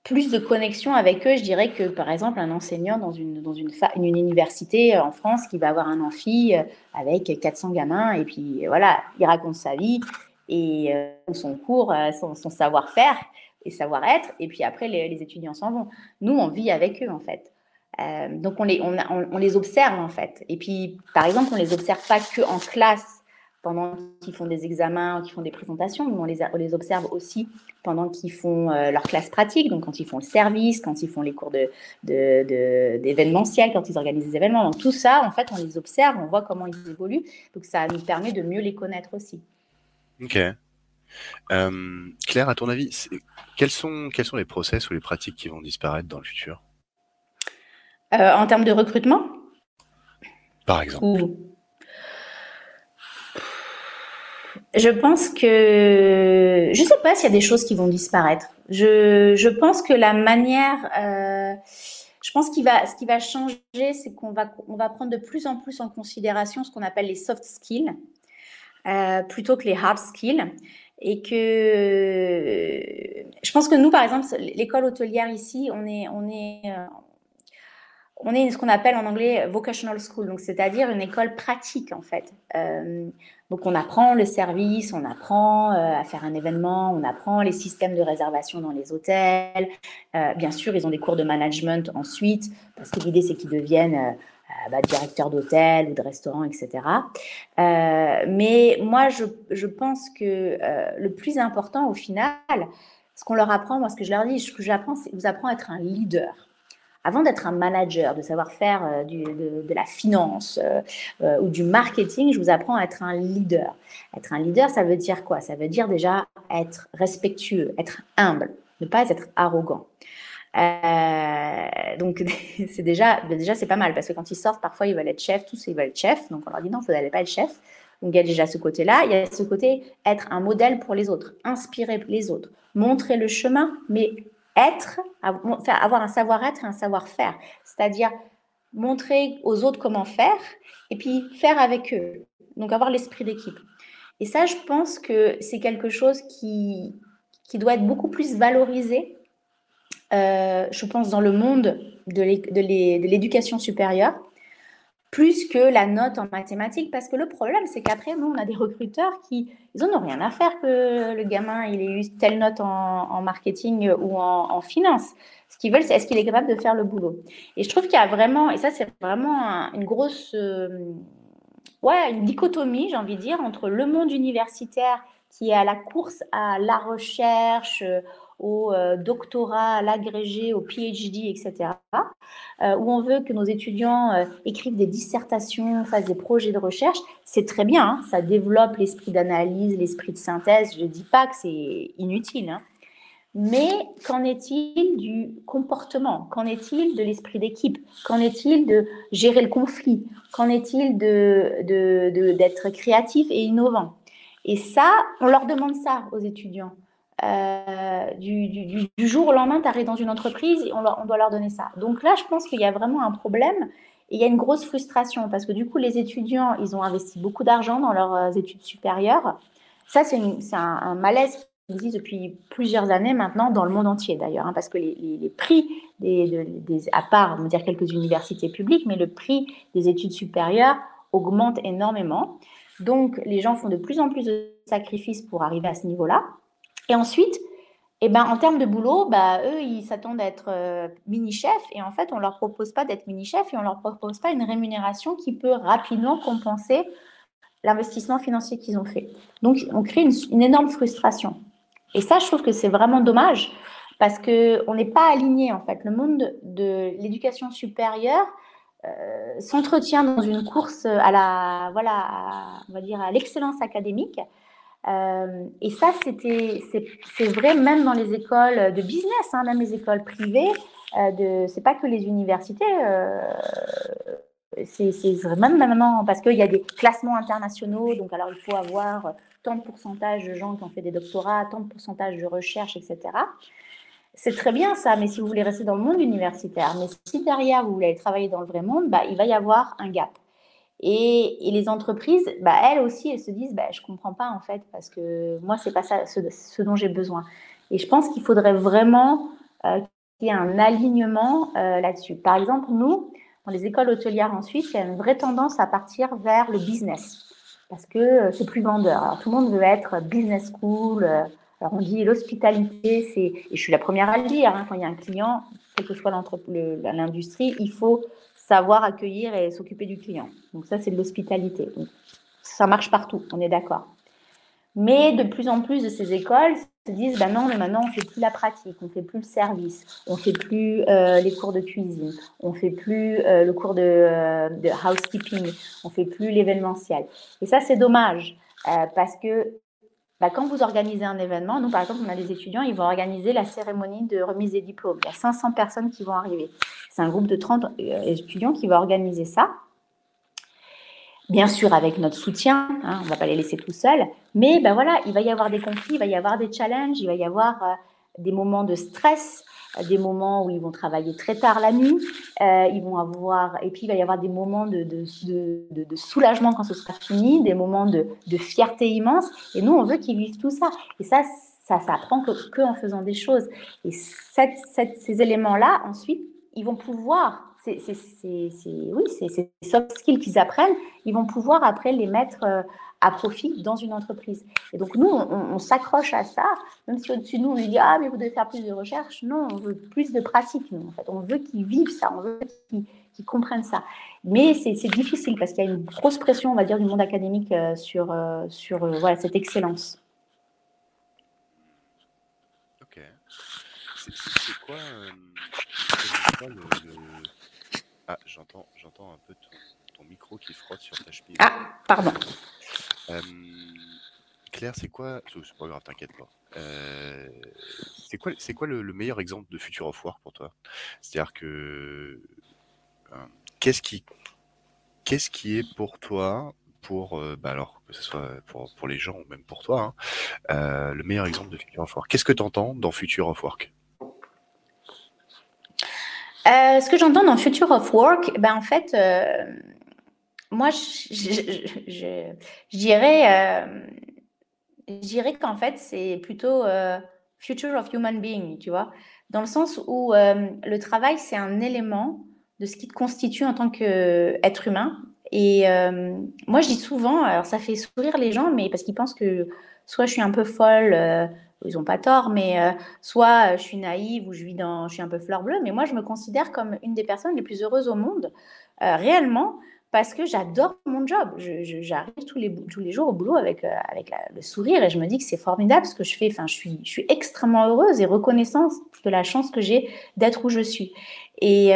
Speaker 1: plus de connexion avec eux, je dirais que par exemple un enseignant dans une, dans une, université euh, en France qui va avoir un amphi euh, avec 400 gamins et puis voilà, il raconte sa vie et euh, son cours, son, savoir-faire et savoir-être et puis après les, les étudiants s'en vont. Nous, on vit avec eux en fait. donc on les, on, on, les observe en fait. Et puis par exemple, on les observe pas que en classe pendant qu'ils font des examens, qu'ils font des présentations. on les, on les observe aussi pendant qu'ils font euh, leur classe pratique, donc quand ils font le service, quand ils font les cours d'événementiel, de, de, quand ils organisent des événements. Donc tout ça, en fait, on les observe, on voit comment ils évoluent. Donc ça nous permet de mieux les connaître aussi.
Speaker 2: Ok. Claire, à ton avis, quels sont, quels sont les process ou les pratiques qui vont disparaître dans le futur?
Speaker 1: En termes de recrutement?
Speaker 2: Par exemple.
Speaker 1: Je pense que je ne sais pas s'il y a des choses qui vont disparaître. Je, je pense que la manière, euh, je pense qu'il va, ce qui va changer, c'est qu'on va, on va prendre de plus en plus en considération ce qu'on appelle les soft skills euh, plutôt que les hard skills. Et que je pense que nous, par exemple, l'école hôtelière ici, on est, on est, euh, on est ce qu'on appelle en anglais vocational school, donc c'est-à-dire une école pratique en fait. Euh, donc on apprend le service, on apprend euh, à faire un événement, on apprend les systèmes de réservation dans les hôtels. Euh, bien sûr, ils ont des cours de management ensuite, parce que l'idée c'est qu'ils deviennent bah, directeurs d'hôtel ou de restaurants, etc. mais moi, je, je pense que le plus important au final, ce qu'on leur apprend, moi ce que je leur dis, ce que j'apprends, c'est vous apprend à être un leader avant d'être un manager, de savoir faire euh, de, la finance euh, euh, ou du marketing, je vous apprends à être un leader. Être un leader, ça veut dire quoi? Ça veut dire déjà être respectueux, être humble, ne pas être arrogant. donc c'est déjà, déjà c'est pas mal parce que quand ils sortent, parfois ils veulent être chef, tous ils veulent être chef. Donc on leur dit non, vous n'allez pas être chef. Donc il y a déjà ce côté-là. Il y a ce côté être un modèle pour les autres, inspirer les autres, montrer le chemin, mais être, avoir un savoir-être et un savoir-faire, c'est-à-dire montrer aux autres comment faire et puis faire avec eux. Donc avoir l'esprit d'équipe. Et ça, je pense que c'est quelque chose qui, qui doit être beaucoup plus valorisé, euh, je pense, dans le monde de l'éducation supérieure plus que la note en mathématiques. Parce que le problème, c'est qu'après, nous, on a des recruteurs qui, ils n'en ont rien à faire que le gamin, il ait eu telle note en, marketing ou en, finance. Ce qu'ils veulent, c'est est-ce qu'il est capable de faire le boulot? Et je trouve qu'il y a vraiment, et ça, c'est vraiment une grosse, euh, ouais, une dichotomie, j'ai envie de dire, entre le monde universitaire qui est à la course à la recherche, au euh, doctorat, à l'agrégé, au PhD, etc., euh, où on veut que nos étudiants euh, écrivent des dissertations, fassent des projets de recherche, c'est très bien, hein. ça développe l'esprit d'analyse, l'esprit de synthèse, je ne dis pas que c'est inutile, hein. mais qu'en est-il du comportement? Qu'en est-il de l'esprit d'équipe? Qu'en est-il de gérer le conflit? Qu'en est-il d'être créatif et innovant? Et ça, on leur demande ça aux étudiants. Euh, du, jour au lendemain, tu arrives dans une entreprise on, doit leur donner ça. Donc là, je pense qu'il y a vraiment un problème et il y a une grosse frustration parce que du coup, les étudiants, ils ont investi beaucoup d'argent dans leurs euh, études supérieures. Ça, c'est un, malaise qui existe depuis plusieurs années maintenant dans le monde entier d'ailleurs, hein, parce que les, prix, des, à part, on va dire quelques universités publiques, mais le prix des études supérieures augmente énormément. Donc, les gens font de plus en plus de sacrifices pour arriver à ce niveau-là. Et ensuite, eh ben, en termes de boulot, bah, eux, ils s'attendent à être euh, mini-chefs et en fait, on ne leur propose pas d'être mini-chef et on ne leur propose pas une rémunération qui peut rapidement compenser l'investissement financier qu'ils ont fait. Donc, on crée une, énorme frustration. Et ça, je trouve que c'est vraiment dommage parce qu'on n'est pas aligné, en fait. Le monde de l'éducation supérieure euh, s'entretient dans une course à la, voilà, on va dire, à l'excellence académique euh, et ça, c'était, c'est, vrai même dans les écoles de business, hein, même les écoles privées. Euh, de, c'est pas que les universités. Euh, c'est, même maintenant parce qu'il y a des classements internationaux. Donc, alors, il faut avoir tant de pourcentage de gens qui ont fait des doctorats, tant de pourcentage de recherche, etc. C'est très bien ça, mais si vous voulez rester dans le monde universitaire, mais si derrière vous voulez travailler dans le vrai monde, bah, il va y avoir un gap. Et, les entreprises, bah, elles aussi, elles se disent, bah, je ne comprends pas en fait, parce que moi, ce n'est pas ça ce, dont j'ai besoin. Et je pense qu'il faudrait vraiment euh, qu'il y ait un alignement euh, là-dessus. Par exemple, nous, dans les écoles hôtelières en Suisse, il y a une vraie tendance à partir vers le business, parce que euh, c'est plus vendeur. Alors, tout le monde veut être business school. alors, on dit l'hospitalité, c'est, et je suis la première à le dire, hein, quand il y a un client, quelle que soit l'industrie, il faut savoir accueillir et s'occuper du client. Donc ça, c'est de l'hospitalité. Ça marche partout, on est d'accord. Mais de plus en plus de ces écoles se disent, ben non, mais maintenant, on fait plus la pratique, on fait plus le service, on fait plus euh, les cours de cuisine, on fait plus euh, le cours de, euh, de, housekeeping, on fait plus l'événementiel. Et ça, c'est dommage, parce que bah, quand vous organisez un événement, nous par exemple, on a des étudiants, ils vont organiser la cérémonie de remise des diplômes. Il y a 500 personnes qui vont arriver. C'est un groupe de 30 euh, étudiants qui va organiser ça. Bien sûr, avec notre soutien, hein, on ne va pas les laisser tout seuls, mais ben voilà, il va y avoir des conflits, il va y avoir des challenges, il va y avoir euh, des moments de stress, des moments où ils vont travailler très tard la nuit, euh, ils vont avoir, et puis il va y avoir des moments de, soulagement quand ce sera fini, des moments de, fierté immense, et nous on veut qu'ils vivent tout ça. Et ça, ça s'apprend que, que, en faisant des choses. Et ces éléments-là, ensuite, ils vont pouvoir c'est, oui, c'est ces soft skills qu'ils apprennent, ils vont pouvoir après les mettre euh, à profit dans une entreprise. Et donc, nous, on, s'accroche à ça, même si au-dessus de nous, on dit Ah, mais vous devez faire plus de recherche. Non, on veut plus de pratique, nous, en fait. On veut qu'ils vivent ça, on veut qu'ils comprennent ça. Mais c'est difficile parce qu'il y a une grosse pression, on va dire, du monde académique euh, sur, euh, sur voilà, cette excellence.
Speaker 2: Ok. C'est quoi, quoi le ah, j'entends, j'entends un peu ton, micro qui frotte sur ta cheville.
Speaker 1: Ah, pardon.
Speaker 2: Euh, Claire, c'est quoi C'est pas grave, t'inquiète pas. Euh, c'est quoi, c'est quoi le, meilleur exemple de Future of Work pour toi? C'est-à-dire que euh, qu'est-ce qui, qu'est-ce qui est pour toi, pour bah alors que ce soit pour, pour les gens ou même pour toi, hein, le meilleur exemple de Future of Work Qu'est-ce que tu entends dans Future of Work
Speaker 1: euh, ce que j'entends dans Future of Work, ben en fait, euh, moi, je, dirais, euh, qu'en fait, c'est plutôt Future of Human Being, tu vois, dans le sens où le travail, c'est un élément de ce qui te constitue en tant qu'être humain. Et moi, je dis souvent, alors ça fait sourire les gens, mais parce qu'ils pensent que soit je suis un peu folle ils n'ont pas tort, mais euh, soit euh, je suis naïve ou je, vis dans, je suis un peu fleur bleue, mais moi je me considère comme une des personnes les plus heureuses au monde, euh, réellement, parce que j'adore mon job. J'arrive tous les, tous les jours au boulot avec, avec le sourire et je me dis que c'est formidable ce que je fais. Enfin, je suis, je suis extrêmement heureuse et reconnaissante de la chance que j'ai d'être où je suis. Et,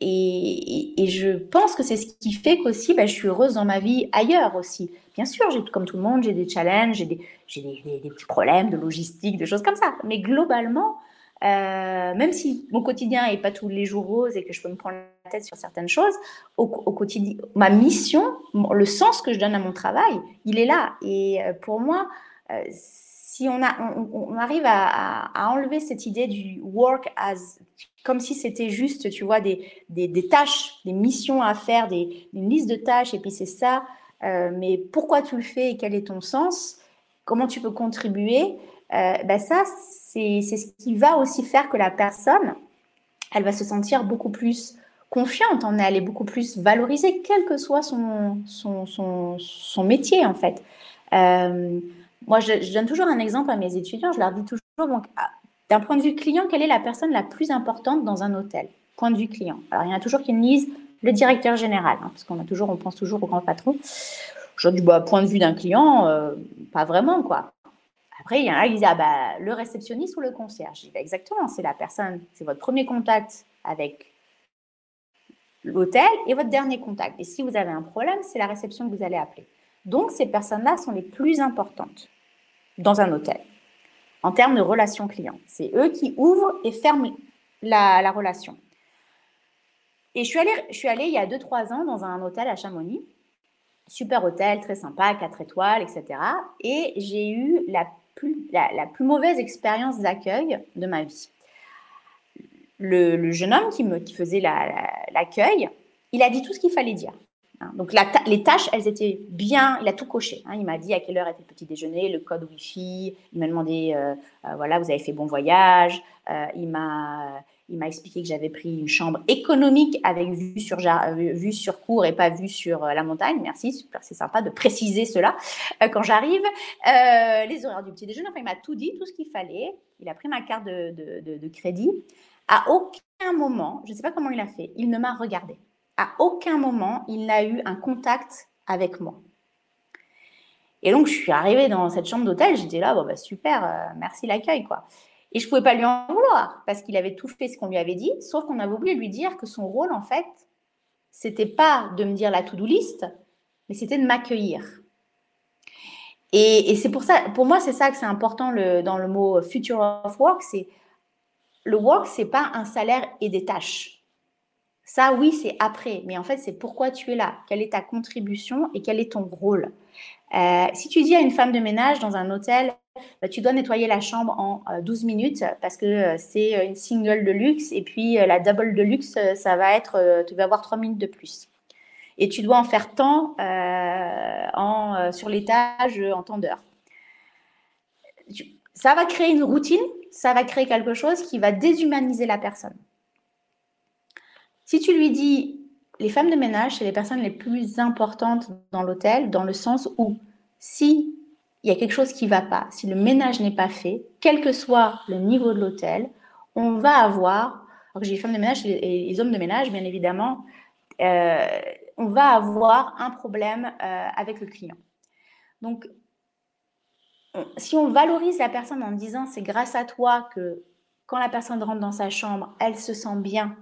Speaker 1: et, et, je pense que c'est ce qui fait qu'aussi, bah, je suis heureuse dans ma vie ailleurs aussi. Bien sûr, comme tout le monde, j'ai des challenges, j'ai des, des, des, petits problèmes de logistique, de choses comme ça. Mais globalement, euh, même si mon quotidien n'est pas tous les jours rose et que je peux me prendre la tête sur certaines choses, au, quotidien, ma mission, le sens que je donne à mon travail, il est là. Et euh, pour moi, euh, si on, a, on, arrive à, enlever cette idée du work as comme si c'était juste, tu vois, des, des, des, tâches, des missions à faire, des, une liste de tâches, et puis c'est ça, euh, mais pourquoi tu le fais et quel est ton sens? Comment tu peux contribuer? Ben Ça, c'est ce qui va aussi faire que la personne, elle va se sentir beaucoup plus confiante en elle et beaucoup plus valorisée, quel que soit son, son, son, métier, en fait. Euh, moi, je, donne toujours un exemple à mes étudiants. Je leur dis toujours, ah, d'un point de vue client, quelle est la personne la plus importante dans un hôtel? Point de vue client. Alors, il y en a toujours qui me disent le directeur général, hein, parce qu'on a toujours, on pense toujours au grand patron. Dis, bah, point de vue d'un client, euh, pas vraiment, quoi. Après, il y en a qui disent, ah, bah, le réceptionniste ou le concierge? Bah, exactement, c'est la personne, c'est votre premier contact avec l'hôtel et votre dernier contact. Et si vous avez un problème, c'est la réception que vous allez appeler. Donc, ces personnes-là sont les plus importantes dans un hôtel en termes de relation client. C'est eux qui ouvrent et ferment la relation. Et je suis allée, je suis allée il y a 2-3 ans dans un hôtel à Chamonix. Super hôtel, très sympa, 4 étoiles, etc. Et j'ai eu la plus, la, plus mauvaise expérience d'accueil de ma vie. Le, jeune homme qui, me, qui faisait l'accueil, il a dit tout ce qu'il fallait dire. Hein. Donc les tâches, elles étaient bien, il a tout coché. Hein. Il m'a dit à quelle heure était le petit déjeuner, le code Wi-Fi. Il m'a demandé, euh, euh, voilà, vous avez fait bon voyage. Euh, il m'a il m'a expliqué que j'avais pris une chambre économique avec vue sur, vue sur cour et pas vue sur la montagne. Merci, c'est sympa de préciser cela quand j'arrive. les horaires du petit déjeuner, il m'a tout dit, tout ce qu'il fallait. Il a pris ma carte de, de, de crédit. À aucun moment, je ne sais pas comment il a fait, il ne m'a regardé à aucun moment, il n'a eu un contact avec moi. Et donc, je suis arrivée dans cette chambre d'hôtel, j'étais là, bon, bah, super, euh, merci l'accueil, quoi. Et je ne pouvais pas lui en vouloir, parce qu'il avait tout fait ce qu'on lui avait dit, sauf qu'on avait oublié de lui dire que son rôle, en fait, c'était pas de me dire la to-do list, mais c'était de m'accueillir. Et, c'est pour ça, pour moi, c'est ça que c'est important dans le mot future of work, c'est le work, c'est pas un salaire et des tâches. Ça, oui, c'est après, mais en fait, c'est pourquoi tu es là, quelle est ta contribution et quel est ton rôle. Euh, si tu dis à une femme de ménage dans un hôtel, tu dois nettoyer la chambre en 12 euh, minutes parce que euh, c'est une single de luxe et puis la double de luxe, ça va être, tu vas avoir 3 minutes de plus. Et tu dois en faire tant sur l'étage en temps d'heure. Ça va créer une routine, ça va créer quelque chose qui va déshumaniser la personne. Si tu lui dis les femmes de ménage, c'est les personnes les plus importantes dans l'hôtel, dans le sens où si il y a quelque chose qui ne va pas, si le ménage n'est pas fait, quel que soit le niveau de l'hôtel, on va avoir, alors que j'ai les femmes de ménage et les hommes de ménage, bien évidemment, euh, on va avoir un problème euh, avec le client. Donc, si on valorise la personne en disant c'est grâce à toi que quand la personne rentre dans sa chambre, elle se sent bien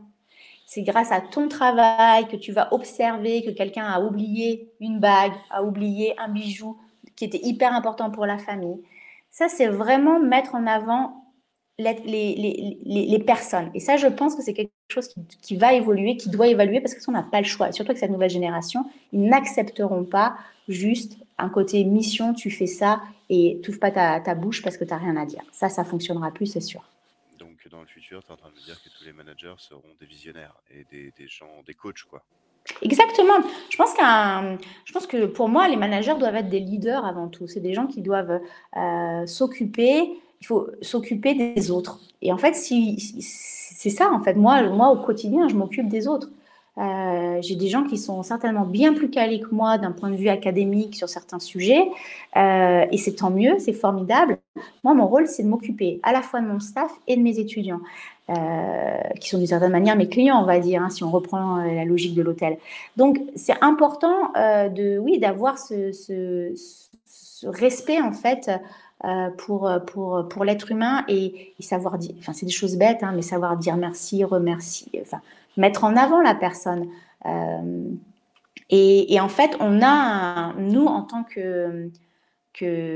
Speaker 1: c'est grâce à ton travail que tu vas observer que quelqu'un a oublié une bague, a oublié un bijou qui était hyper important pour la famille. Ça, c'est vraiment mettre en avant les, les, personnes. Et ça, je pense que c'est quelque chose qui, va évoluer, qui doit évoluer parce que on n'a pas le choix. surtout que cette nouvelle génération, ils n'accepteront pas juste un côté mission, tu fais ça et tu pas ta, ta bouche parce que tu n'as rien à dire. Ça, ça fonctionnera plus, c'est sûr
Speaker 2: dans le futur, tu es en train de me dire que tous les managers seront des visionnaires et des, gens, des coachs, quoi.
Speaker 1: Exactement. Je pense, qu'un, je pense que pour moi, les managers doivent être des leaders avant tout. C'est des gens qui doivent euh, s'occuper, il faut s'occuper des autres. Et en fait, c'est ça, en fait. Moi, moi, au quotidien, je m'occupe des autres. Euh, j'ai des gens qui sont certainement bien plus calés que moi d'un point de vue académique sur certains sujets, euh, et c'est tant mieux, c'est formidable. Moi, mon rôle, c'est de m'occuper à la fois de mon staff et de mes étudiants, qui sont d'une certaine manière mes clients, on va dire, hein, si on reprend la logique de l'hôtel. Donc, c'est important de, oui, d'avoir ce, respect en fait. pour, pour, pour l'être humain et, savoir dire, enfin c'est des choses bêtes, hein, mais savoir dire merci, remercier, enfin mettre en avant la personne. Euh, et, en fait, on a, nous, en tant que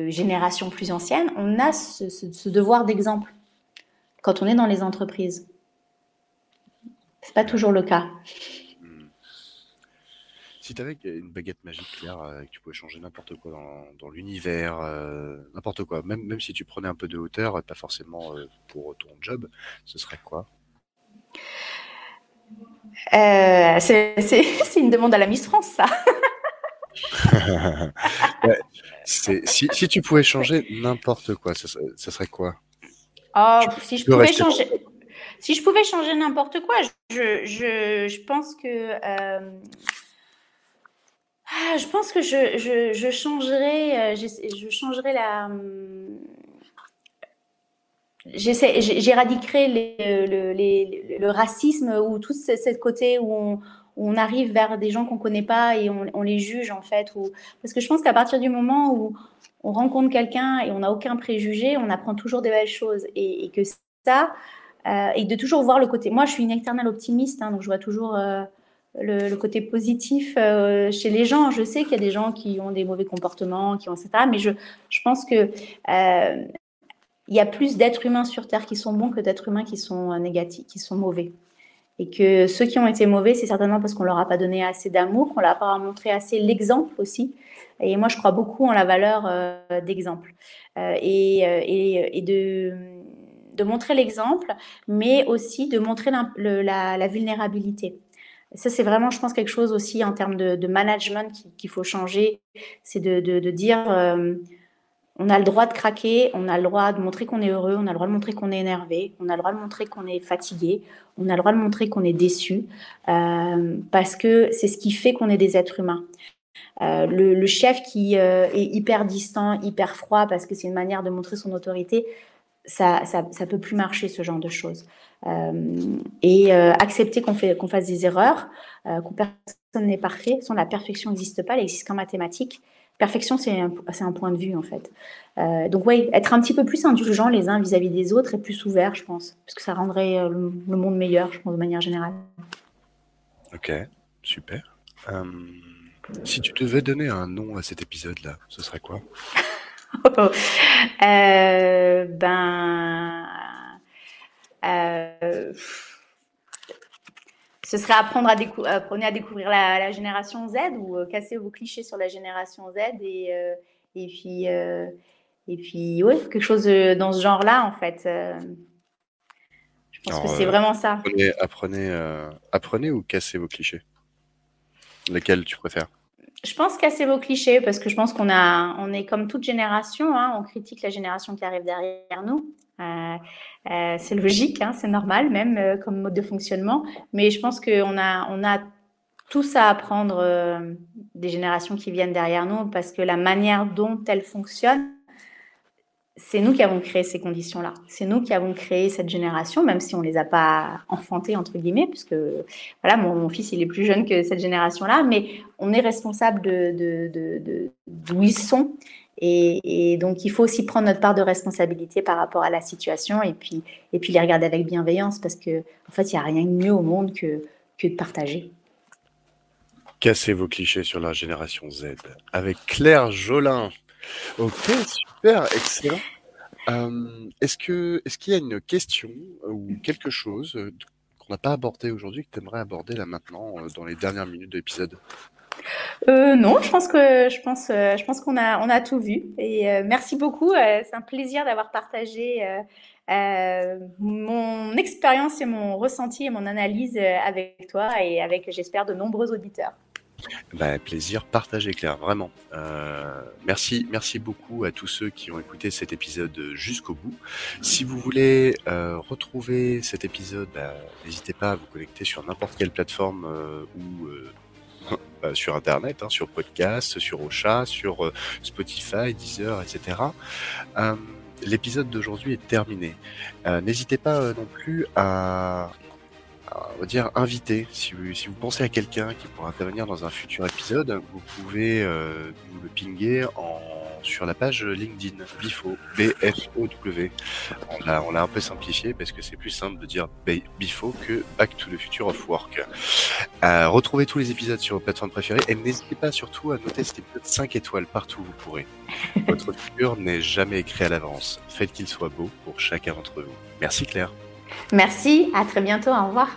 Speaker 1: génération plus ancienne, on a ce, devoir d'exemple quand on est dans les entreprises. C'est pas toujours le cas. Hmm.
Speaker 2: Si tu avais une baguette magique, Claire, euh, que tu pouvais changer n'importe quoi dans, l'univers, euh, n'importe quoi, même, même si tu prenais un peu de hauteur, pas forcément pour ton job, ce serait quoi?
Speaker 1: Euh, c'est une demande à la Miss France, ça.
Speaker 2: si, si, tu pouvais changer n'importe quoi, ce, serait quoi?
Speaker 1: Oh, si, je pouvais changer, si je pouvais changer n'importe quoi, je, je, je, pense que. Euh, ah, je pense que je, je, je changerais, euh, je, changerais la, j'éradiquerai le, le, racisme ou tout ce, côté où on, arrive vers des gens qu'on connaît pas et on, les juge en fait. Ou... Parce que je pense qu'à partir du moment où on rencontre quelqu'un et on n'a aucun préjugé, on apprend toujours des belles choses et, que ça euh, et de toujours voir le côté. Moi, je suis une éternelle optimiste, hein, donc je vois toujours. Euh, le, côté positif euh, chez les gens. Je sais qu'il y a des gens qui ont des mauvais comportements, qui ont etc. Mais je, je pense que il y a plus d'êtres humains sur Terre qui sont bons que d'êtres humains qui sont négatifs, qui sont mauvais. Et que ceux qui ont été mauvais, c'est certainement parce qu'on leur a pas donné assez d'amour, qu'on leur a pas montré assez l'exemple aussi. Et moi, je crois beaucoup en la valeur euh, d'exemple euh, et, et, de, montrer l'exemple, mais aussi de montrer la, la, vulnérabilité. Ça, c'est vraiment, je pense, quelque chose aussi en termes de, management qu'il faut changer. C'est de, dire on a le droit de craquer, on a le droit de montrer qu'on est heureux, on a le droit de montrer qu'on est énervé, on a le droit de montrer qu'on est fatigué, on a le droit de montrer qu'on est déçu, euh, parce que c'est ce qui fait qu'on est des êtres humains. Euh, le, chef qui euh, est hyper distant, hyper froid, parce que c'est une manière de montrer son autorité, ça, ça, peut plus marcher ce genre de choses. et accepter qu'on qu'on fasse des erreurs, qu'on personne n'est parfait, sans la perfection n'existe pas, elle existe qu'en mathématiques. Perfection, c'est un, un, point de vue, en fait. Euh, donc, oui, être un petit peu plus indulgent les uns vis-à-vis des autres et plus ouvert, je pense. Parce que ça rendrait euh, le, monde meilleur, je pense, de manière générale.
Speaker 2: Ok, super. Euh, si tu devais donner un nom à cet épisode-là, ce serait quoi?
Speaker 1: Euh, ben, euh, ce serait apprendre à, à découvrir la, génération Z ou euh, casser vos clichés sur la génération Z et, et puis, et puis ouais, quelque chose dans ce genre-là en fait. je pense que c'est vraiment ça.
Speaker 2: Apprenez, apprenez, apprenez ou cassez vos clichés Lesquels tu préfères?
Speaker 1: Je pense casser vos clichés parce que je pense qu'on a, on est comme toute génération, hein, on critique la génération qui arrive derrière nous. Euh, euh, c'est logique, hein, c'est normal même euh, comme mode de fonctionnement. Mais je pense qu'on a, on a tous à apprendre des générations qui viennent derrière nous parce que la manière dont elles fonctionnent c'est nous qui avons créé ces conditions-là. C'est nous qui avons créé cette génération, même si on les a pas enfantées entre guillemets, puisque voilà, mon, fils il est plus jeune que cette génération-là, mais on est responsable de, d'où ils sont. Et, donc il faut aussi prendre notre part de responsabilité par rapport à la situation et puis et puis les regarder avec bienveillance parce que en fait il n'y a rien de mieux au monde que que de partager.
Speaker 2: Cassez vos clichés sur la génération Z avec Claire Jolin. Ok, super, excellent. Euh, est-ce que est-ce qu'il y a une question ou quelque chose qu'on n'a pas abordé aujourd'hui que tu aimerais aborder là maintenant euh, dans les dernières minutes de l'épisode?
Speaker 1: Non, je pense que je pense je pense qu'on a on a tout vu et merci beaucoup. c'est un plaisir d'avoir partagé mon expérience et mon ressenti et mon analyse avec toi et avec j'espère de nombreux auditeurs.
Speaker 2: Bah, plaisir partagé, Claire, vraiment. Euh, merci, merci beaucoup à tous ceux qui ont écouté cet épisode jusqu'au bout. Si vous voulez euh, retrouver cet épisode, bah, n'hésitez pas à vous connecter sur n'importe quelle plateforme euh, ou bah, sur Internet, hein, sur podcast, sur Ocha, sur Spotify, Deezer, etc. L'épisode d'aujourd'hui est terminé. N'hésitez pas non plus à on va dire invité. Si vous, si vous pensez à quelqu'un qui pourra intervenir dans un futur épisode, vous pouvez euh, nous le pinguer en, sur la page LinkedIn Bifo, B-F-O-W. On l'a, on l'a un peu simplifié parce que c'est plus simple de dire Bifo que Back to the Future of Work. Euh, retrouvez tous les épisodes sur vos plateformes préférées et n'hésitez pas surtout à noter cet épisode 5 étoiles partout où vous pourrez. Votre futur n'est jamais écrit à l'avance. Faites qu'il soit beau pour chacun d'entre vous. Merci Claire.
Speaker 1: Merci, à très bientôt, au revoir.